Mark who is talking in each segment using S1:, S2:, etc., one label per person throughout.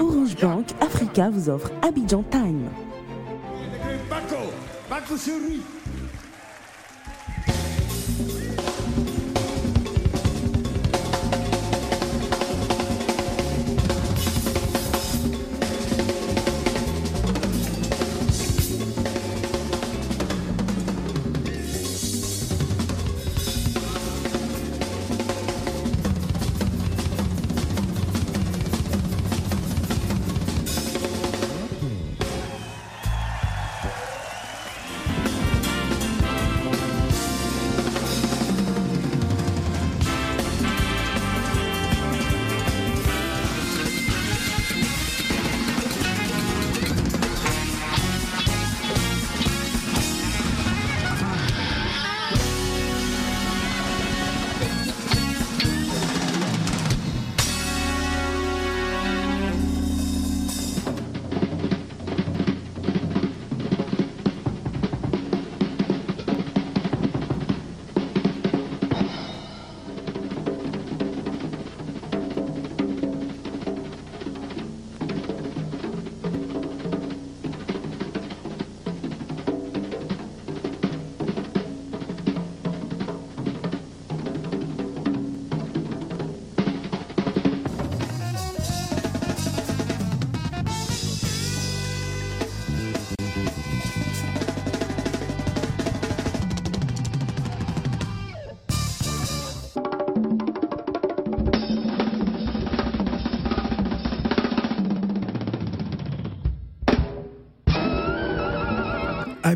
S1: Orange Bank Africa vous offre Abidjan Time.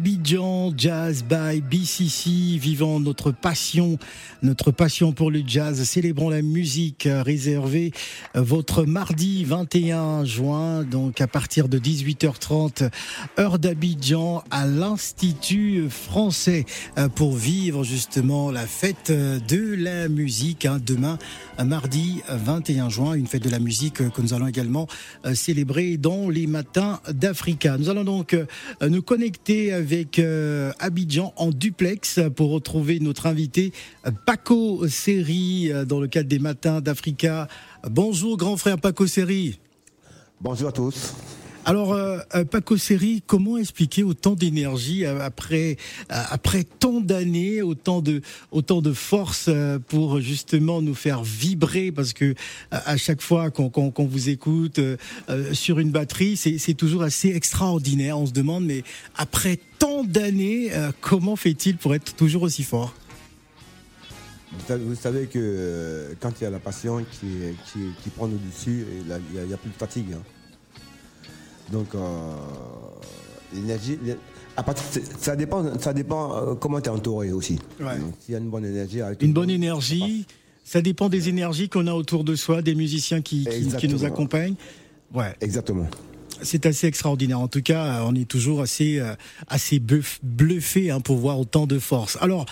S2: Lui.
S3: Abidjan Jazz by BCC, vivant notre passion, notre passion pour le jazz, célébrons la musique réservée votre mardi 21 juin, donc à partir de 18h30, heure d'Abidjan à l'Institut français pour vivre justement la fête de la musique hein, demain, mardi 21 juin, une fête de la musique que nous allons également célébrer dans les matins d'Africa. Nous allons donc nous connecter avec euh, Abidjan en duplex pour retrouver notre invité Paco Seri euh, dans le cadre des matins d'Africa. Bonjour grand frère Paco Seri.
S4: Bonjour à tous.
S3: Alors, euh, Paco Seri, comment expliquer autant d'énergie après après tant d'années, autant de autant de force pour justement nous faire vibrer? Parce que à chaque fois qu'on qu'on vous écoute sur une batterie, c'est toujours assez extraordinaire. On se demande, mais après tant d'années, comment fait-il pour être toujours aussi fort?
S4: Vous savez que quand il y a la passion qui, qui, qui prend le dessus, il n'y a, plus de fatigue. Hein. Donc, euh, l'énergie, ça dépend, ça dépend euh, comment tu es entouré aussi. S'il y a une bonne énergie.
S3: une bonne énergie, ça dépend des énergies qu'on a autour de soi, des musiciens qui, qui, nous accompagnent.
S4: Ouais. Exactement.
S3: C'est assez extraordinaire. En tout cas, on est toujours assez, assez bluffé hein, pour voir autant de force. Alors,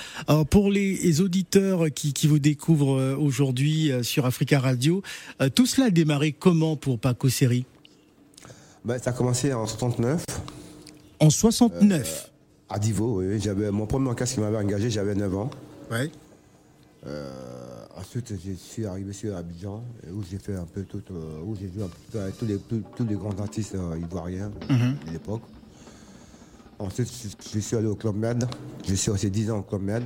S3: pour les auditeurs qui, qui vous découvrent aujourd'hui sur Africa Radio, tout cela a démarré comment pour Paco Seri?
S4: Ben, Ça a commencé en 69.
S3: En 69
S4: euh, À Divo, oui. J'avais, mon premier orchestre qui m'avait engagé, j'avais 9 ans.
S3: Ouais.
S4: Euh, ensuite, je suis arrivé sur Abidjan, où j'ai fait un peu tout, euh, où j'ai joué un peu avec tous les, tous, les grands artistes ivoiriens
S3: Mhm.
S4: de l'époque. Ensuite, je, je suis allé au Club Med. Je suis resté 10 ans au Club Med.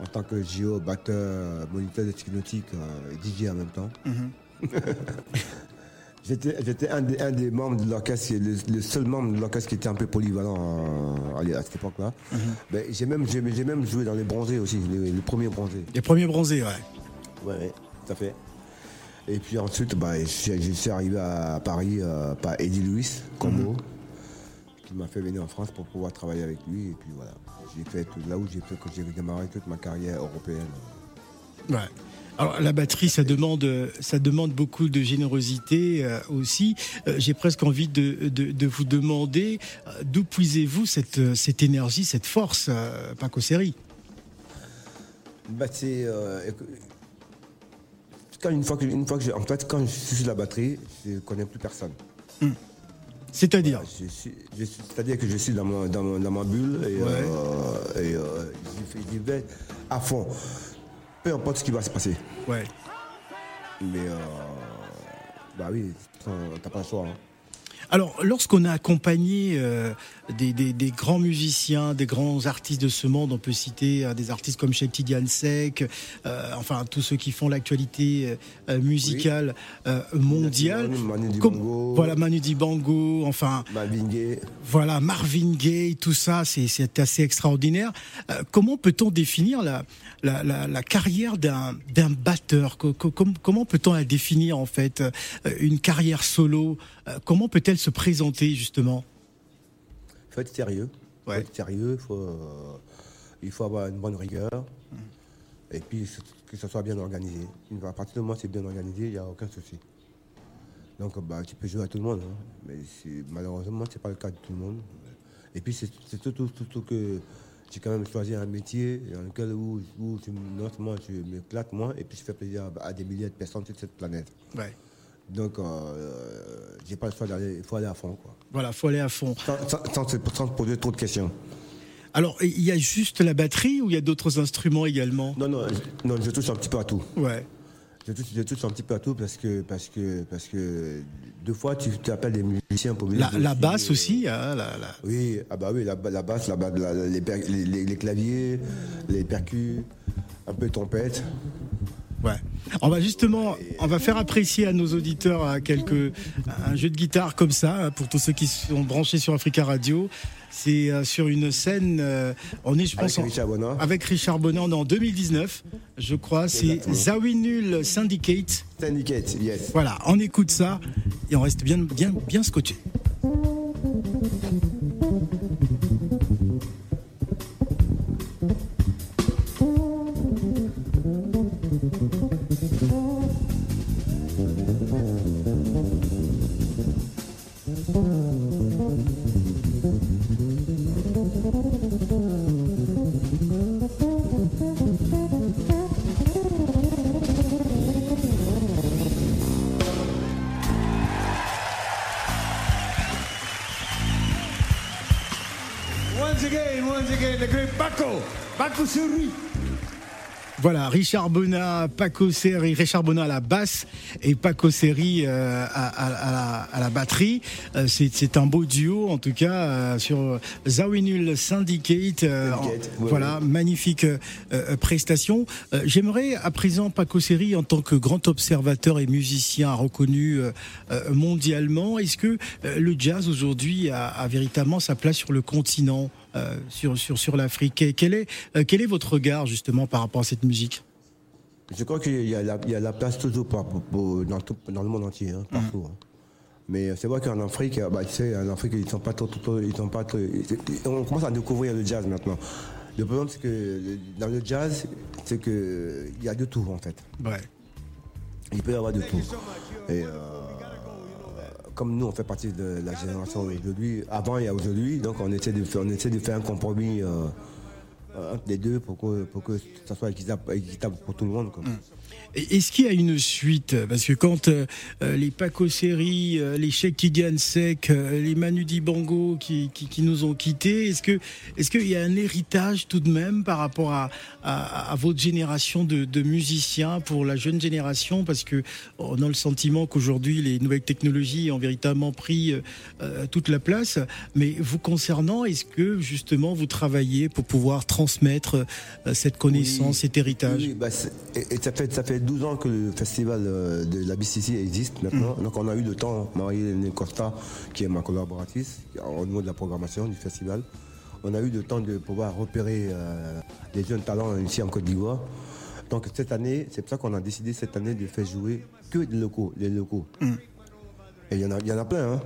S4: En tant que JO, batteur, moniteur de ski nautique et DJ en même temps. J'étais, j'étais un, des, un des membres de l'orchestre, le, le seul membre de l'orchestre qui était un peu polyvalent à, à cette époque-là. Ben, j'ai, même, joué dans les bronzés aussi, les, les premiers bronzés.
S3: Les premiers bronzés, ouais.
S4: Ouais, ouais, tout à fait. Et puis ensuite, bah, je, suis- arrivé à Paris euh, par Eddie Louis, Combo, qui m'a fait venir en France pour pouvoir travailler avec lui. Et puis voilà, j'ai fait tout, là où j'ai fait, que j'ai démarré toute ma carrière européenne.
S3: Ouais. Alors la batterie, ça demande, ça demande beaucoup de générosité euh, aussi. Euh, J'ai presque envie de, de, de vous demander euh, d'où puisez-vous cette, cette énergie, cette force, Paco Seri?
S4: Bah, c'est. quand une fois que, une fois que je- en fait, quand je suis sur la batterie, je ne connais plus personne.
S3: C'est-à-dire?
S4: Suis- je suis- C'est-à-dire que je suis dans, mon- dans, ma bulle et,
S3: Ouais.
S4: euh, et, euh, j'y vais à fond. Peu importe ce qui va se passer.
S3: Ouais.
S4: Mais, euh, Bah oui, t'as pas le choix. hein.
S3: Alors, lorsqu'on a accompagné euh, des, des- des grands musiciens, des grands artistes de ce monde, on peut citer euh, des artistes comme Sheikh Tidiane Sek, euh, enfin tous ceux qui font l'actualité euh, musicale euh, mondiale.
S4: Manu- Manu
S3: Comme-
S4: Dibango.
S3: voilà Manu Dibango, enfin
S4: Marvin Gaye.
S3: voilà Marvin Gaye, tout ça, c'est- c'est assez extraordinaire. Euh, comment peut-on définir la, la, la, la carrière d'un d'un batteur? Co- co- com- Comment peut-on la définir en fait Une carrière solo, comment peut-elle se présenter justement?
S4: Faut être sérieux. faut être sérieux, faut, euh, il faut avoir une bonne rigueur.
S3: Mm.
S4: Et puis que ça soit bien organisé. À partir du moment où c'est bien organisé, il n'y a aucun souci. Donc bah, tu peux jouer à tout le monde, hein. mais malheureusement, ce n'est pas le cas de tout le monde. Et puis c'est c'est surtout, surtout que j'ai quand même choisi un métier dans lequel où, où je, non seulement je m'éclate moi, et puis je fais plaisir à, à des milliers de personnes sur cette planète.
S3: Ouais.
S4: Donc euh, j'ai pas le choix d'aller, il faut aller à fond. Quoi.
S3: Voilà, faut aller à fond.
S4: Sans, sans- sans se- poser trop de questions.
S3: Alors, il y a juste la batterie ou il y a d'autres instruments également?
S4: Non, non, je, non, je touche un petit peu à tout.
S3: Ouais.
S4: Je touche, je touche un petit peu à tout parce que, parce que, parce que deux fois, tu t'appelles des musiciens pour venir
S3: La, la
S4: dessus,
S3: basse
S4: euh,
S3: aussi, hein, la, la-
S4: Oui, ah bah oui, la, la basse, la, ba- la- les, per- les, les- les claviers, les percus, un peu de trompette.
S3: Ouais. On va justement, on va faire apprécier à nos auditeurs à quelques un jeu de guitare comme ça pour tous ceux qui sont branchés sur Africa Radio. C'est euh, sur une scène, euh, on est je pense
S4: Richard
S3: avec Richard Bonin, on est en 2019, je crois. C'est. Zawinul Syndicate.
S4: Syndicate, yes.
S3: Voilà, on écoute ça et on reste bien bien bien scotché.
S2: Baco, Baco.
S3: Voilà, Richard Bonin, Paco Seri, Richard à la basse et Paco Seri euh, à, à- à la, à la batterie. Euh, c'est, un beau duo en tout cas euh, sur Zawinul Syndicate. euh,
S4: Syndicate,
S3: en-
S4: ouais,
S3: voilà, magnifique prestation. Euh, j'aimerais à présent Paco Seri en tant que grand observateur et musicien reconnu mondialement. Est-ce que euh, le jazz aujourd'hui a, a véritablement sa place sur le continent, sur sur sur l'Afrique Quel est euh, quel est votre regard justement par rapport à cette musique?
S4: Je crois qu'il y, a la- il y a la place toujours pour- pour- pour- dans, tout- dans le monde entier, hein, partout. hein. Mais c'est vrai qu'en Afrique, euh, bah, tu sais, en Afrique, ils sont pas trop, trop- ils sont pas trop- on commence à découvrir le jazz maintenant. Le problème, c'est que dans le jazz, c'est que il y a de tout en fait.
S3: Ouais.
S4: Il peut y avoir de tout. Et euh, comme nous, on fait partie de la génération d'aujourd'hui, avant et aujourd'hui, donc on essaie de faire, on essaie de faire un compromis euh, entre les deux pour que, pour que ça soit équitable, pour tout le monde.
S3: Et Est-ce qu'il y a une suite? Parce que quand euh, euh, les Paco Seri, euh, les Cheikh Tidiane Sek, euh, les Manu Dibango qui, qui, qui nous ont quittés, est-ce que est-ce qu'il y a un héritage tout de même par rapport à, à, votre génération de, musiciens pour la jeune génération? Parce que on a le sentiment qu'aujourd'hui les nouvelles technologies ont véritablement pris euh, euh, toute la place. Mais vous concernant, est-ce que justement vous travaillez pour pouvoir transmettre euh, cette connaissance,
S4: Oui.
S3: cet héritage
S4: Oui, bah, et, et ça, fait, ça fait 12 ans que le festival euh, de la BCC existe maintenant. Donc on a eu le temps, Marie-Hélène Costa, qui est ma collaboratrice, au niveau de la programmation du festival, on a eu le temps de pouvoir repérer euh, les jeunes talents ici en Côte d'Ivoire. Donc cette année, c'est pour ça qu'on a décidé cette année de faire jouer que des locaux, les locaux. Et il y en a, il y en a plein, hein.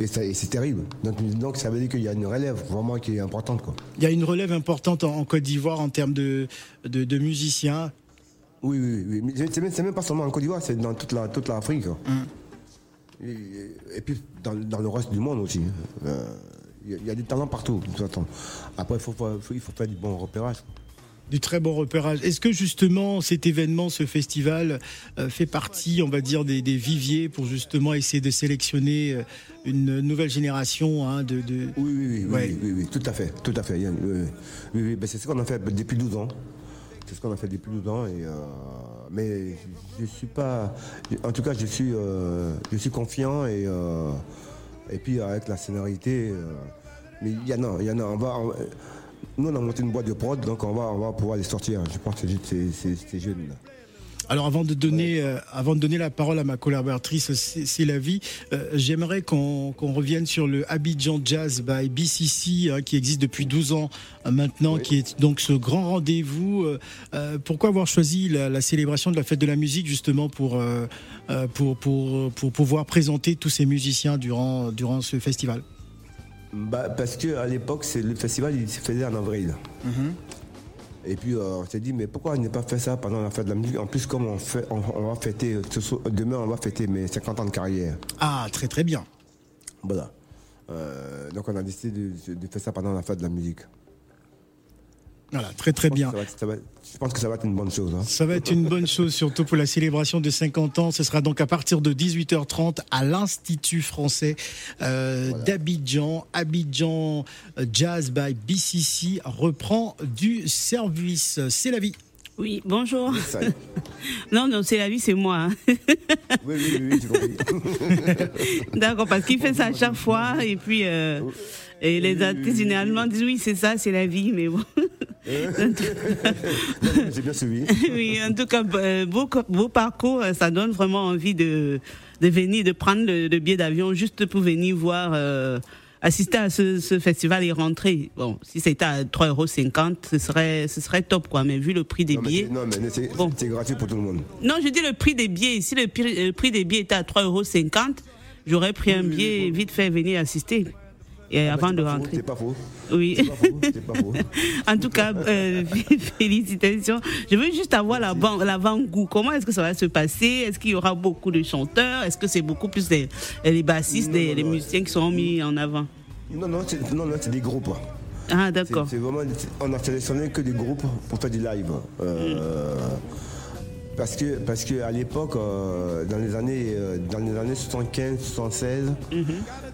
S4: Et, c'est terrible. Donc, donc ça veut dire qu'il y a une relève vraiment qui est importante. Quoi.
S3: Il y a une relève importante en, en Côte d'Ivoire en termes de, de, de musiciens.
S4: Oui, oui, oui. Mais c'est même, même pas seulement en Côte d'Ivoire, c'est dans toute la toute l'Afrique. quoi. Et, et puis dans, dans le reste du monde aussi. Euh, Il y, a- il y a des talents partout. de toute façon. Après, il faut, faut- faut- il faut faire du bon repérage.
S3: Du très bon repérage. Est-ce que justement cet événement, ce festival, euh, fait partie, on va dire, des, des viviers pour justement essayer de sélectionner euh, une nouvelle génération hein, de, de-
S4: Oui, oui, oui, oui,
S3: Ouais.
S4: oui, oui, oui, tout à fait, tout à fait. Yann, oui, ben, c'est ce qu'on a fait depuis 12 ans. c'est ce qu'on a fait depuis 12 ans. Et, euh, mais je, ne suis pas. En tout cas, je suis, euh, je suis confiant et, et puis avec la scénarité. mais il y en a, il y en a. On va, nous, on a monté une boîte de prod, donc on va, on va pouvoir les sortir. Je pense que c'est jeune. Là.
S3: Alors avant de donner, euh, avant de donner la parole à ma collaboratrice, c'est la vie. Euh, j'aimerais qu'on revienne sur le Abidjan Jazz by BCC hein, qui existe depuis 12 ans euh, maintenant, qui est donc ce grand rendez-vous. pourquoi avoir choisi la, célébration de la fête de la musique justement pour pour, pour, pour pouvoir présenter tous ces musiciens durant durant ce festival?
S4: Bah, parce que à l'époque, le festival il se faisait en avril. Mm-hmm. Et puis euh, on s'est dit, mais pourquoi on n'a pas fait ça pendant la fête de la musique? En plus, comme on, fait, on, va fêter, demain on va fêter mes 50 ans de carrière.
S3: Ah, très très bien.
S4: Voilà. Euh, donc on a décidé de, faire ça pendant la fête de la musique.
S3: Voilà, très très bien.
S4: je pense que ça va être une bonne chose. Hein.
S3: Ça va être une bonne chose, surtout pour la célébration de 50 ans. Ce sera donc à partir de 18h30 à l'Institut français euh, d'Abidjan. Abidjan euh, Jazz by BCC reprend du service. C'est la vie.
S5: Oui, bonjour. non, non, c'est la vie, c'est moi. Hein.
S4: oui, oui, oui,
S5: oui D'accord, parce qu'il fait ça à chaque fois et puis euh, et les artistes généralement disent oui, c'est ça, c'est la vie, mais bon.
S4: C'est bien celui.
S5: oui, en tout cas, euh, beau, parcours, euh, ça donne vraiment envie de, de venir, de prendre le, billet d'avion juste pour venir voir, euh, assister à ce, festival et rentrer. Bon, si c'était à 3,50 euros, ce serait, ce serait top, quoi. Mais vu le prix des billets.
S4: non, mais c'est gratuit pour tout le monde.
S5: Non, je dis le prix des billets. Si le prix, des billets était à 3,50 euros, j'aurais pris un billet vite fait venir assister et ah, avant de rentrer.
S4: C'est pas faux.
S5: Oui.
S4: C'est pas faux.
S5: en tout cas, euh, félicitations. Je veux juste avoir l'avant-goût. Comment est-ce que ça va se passer? Est-ce qu'il y aura beaucoup de chanteurs? Est-ce que c'est beaucoup plus les bassistes, les musiciens qui seront mis en avant?
S4: Non, non, c'est non, des groupes.
S5: Ah, d'accord.
S4: on a sélectionné que des groupes pour faire du live. Euh, parce que, parce que à l'époque, euh, dans les années, dans les années 75, 76,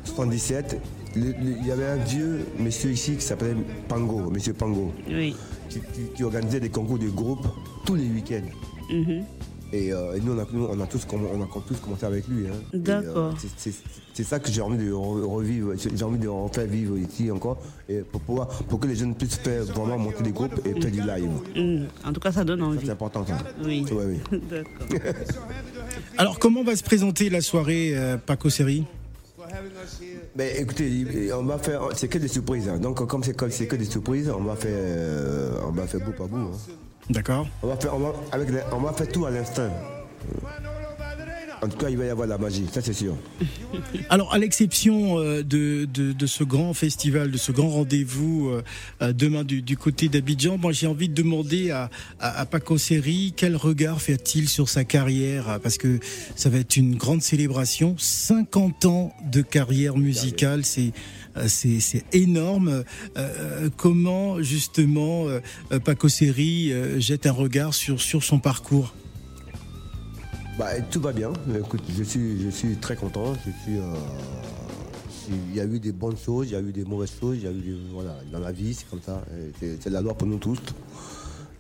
S4: 77, il y avait un vieux monsieur ici qui s'appelait Pango, monsieur Pango, qui, organisait des concours de groupe tous les week-ends. Mhm. Euh, et, nous, on a, on a, tous, on a tous commencé avec lui. Hein.
S5: D'accord.
S4: Euh, c'est ça que j'ai envie de revivre, j'ai envie de refaire vivre ici encore, et pour, pouvoir, pour que les jeunes puissent faire vraiment monter des groupes et faire du live.
S5: Mhm. En tout cas, ça donne envie.
S4: C'est important ça.
S5: Oui.
S4: oui.
S5: D'accord.
S3: Alors, comment va se présenter la soirée euh, Paco Série
S4: ben, écoutez, on va faire, c'est que des surprises. Hein. Donc comme c'est que des surprises, on va faire, euh, on va faire bout par bout. Hein.
S3: D'accord.
S4: On va faire, on va, avec on va faire tout à l'instant. En tout cas, il va y avoir la magie, ça c'est sûr.
S3: Alors, à l'exception euh, de, de, ce grand festival, de ce grand rendez-vous euh, euh, demain du, côté d'Abidjan, moi j'ai envie de demander à, à, Paco Seri quel regard fait-il sur sa carrière? Parce que ça va être une grande célébration. 50 ans de carrière musicale, c'est c'est énorme. comment justement Paco Seri jette un regard sur, sur son parcours?
S4: Bah, tout va bien. Écoute, je suis, je suis très content. Euh, il y a eu des bonnes choses, il y a eu des mauvaises choses, il y a eu voilà, dans la vie, c'est comme ça. C'est la loi pour nous tous.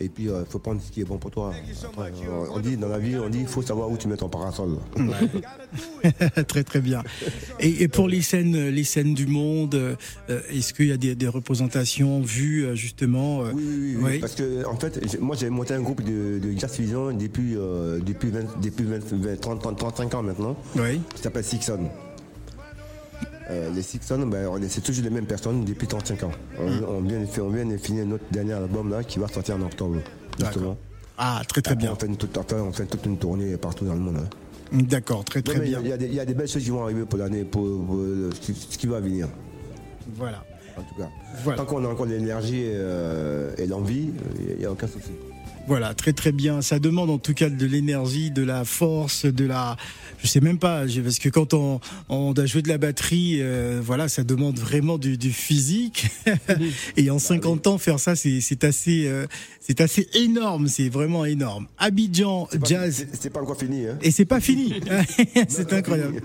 S4: Et puis, il euh, faut prendre ce qui est bon pour toi. Euh, on dit dans la vie, on dit, il faut savoir où tu mets ton parasol.
S3: très très bien. Et, pour les scènes, les scènes du monde, euh, est-ce qu'il y a des, représentations vues justement
S4: oui, oui, oui, Parce que en fait, moi j'ai monté un groupe de, jazz fusion depuis depuis depuis 35 ans maintenant.
S3: Oui.
S4: Qui s'appelle Sixon. Euh, les Sixon, ben, c'est toujours les mêmes personnes depuis 35 ans. On, hmm. vient, on vient de finir notre dernier album là qui va sortir en octobre. Justement.
S3: Ah, très très bien.
S4: On fait, toute, on fait toute une tournée partout dans le monde. Hein.
S3: D'accord, très très bien.
S4: Il y, a des belles choses qui vont arriver pour l'année, pour, ce qui va venir.
S3: Voilà.
S4: En tout cas. Tant qu'on a encore l'énergie euh, et l'envie, n'y a aucun souci.
S3: Voilà, très très bien. Ça demande en tout cas de l'énergie, de la force, de la. Je sais même pas, parce que quand on, on doit jouer de la batterie, euh, voilà, ça demande vraiment du, du physique. Et en 50 bah ans, faire ça, c'est assez, euh, c'est assez énorme. C'est vraiment énorme. Abidjan Jazz.
S4: C'est pas encore fini. Hein.
S3: Et c'est pas fini. c'est incroyable.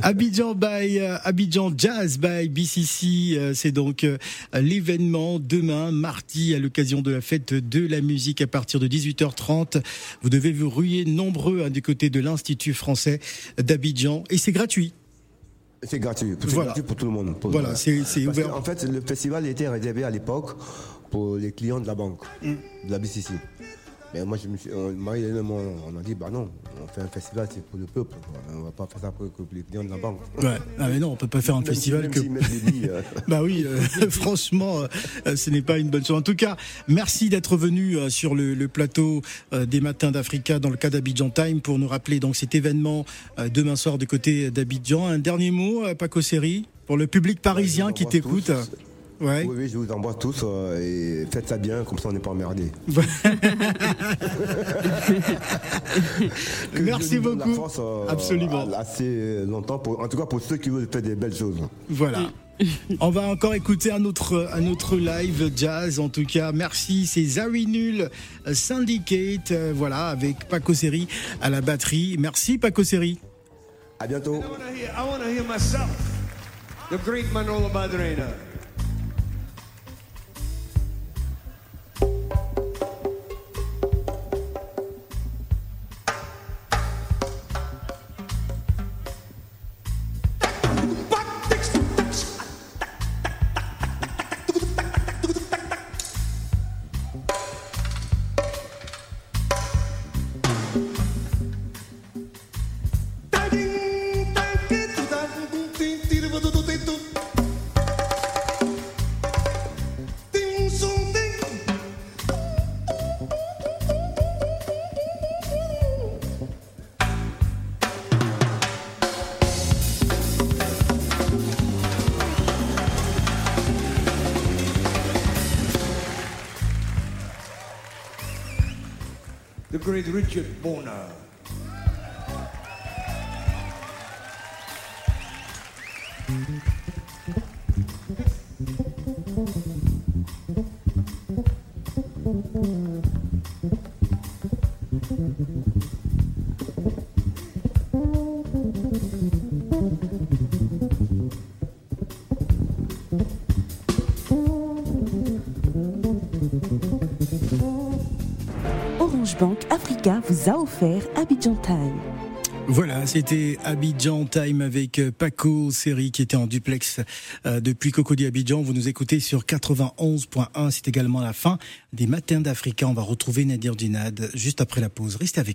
S3: Abidjan by euh, Abidjan Jazz by BCC. c'est donc l'événement demain, mardi, à l'occasion de la fête de la musique à partir de 18h30. Vous devez vous ruer nombreux hein, du côté de l'Institut français d'Abidjan et c'est gratuit.
S4: C'est gratuit,
S3: Voilà.
S4: gratuit pour tout le monde. Pour-
S3: Voilà, c'est- ouvert.
S4: En fait, le festival était réservé à l'époque pour les clients de la banque,
S3: Mm.
S4: de la BCC. Mais moi, je me suis, euh, Marie et moi, on a dit, bah non, on fait un festival, c'est pour le peuple. quoi. On va pas faire ça pour, les clients de la banque.
S3: Ouais. Ah mais non, on peut pas faire un
S4: Même
S3: festival
S4: si,
S3: que. Bah oui, euh, franchement, euh, ce n'est pas une bonne chose. En tout cas, merci d'être venu euh, sur le, le plateau des Matins d'Africa dans le cas d'Abidjan Time pour nous rappeler donc cet événement demain soir du côté d'Abidjan. Un dernier mot, Paco Seri, pour le public parisien
S4: je
S3: qui t'écoute. Ouais.
S4: Oui, oui, je vous embrasse tous euh, et faites ça bien, comme ça on n'est pas emmerdés.
S3: Merci
S4: la
S3: beaucoup.
S4: force, euh,
S3: Absolument.
S4: Assez longtemps, pour, en tout cas pour ceux qui veulent faire des belles choses.
S3: Voilà. On va encore écouter un autre, un autre live jazz. En tout cas, merci. C'est Zari Null euh, Syndicate. euh, voilà, avec Paco Seri à la batterie. Merci Paco Seri.
S4: À bientôt.
S2: I wanna hear, I wanna hear myself, the great Manolo Madrena. The great Richard Bona.
S1: Africa vous a offert Abidjan Time.
S3: Voilà, c'était Abidjan Time avec Paco Seri qui était en duplex euh, depuis Cocody Abidjan. Vous nous écoutez sur 91.1. C'est également la fin des Matins d'Africa. On va retrouver Nadir Dinad juste après la pause. Restez avec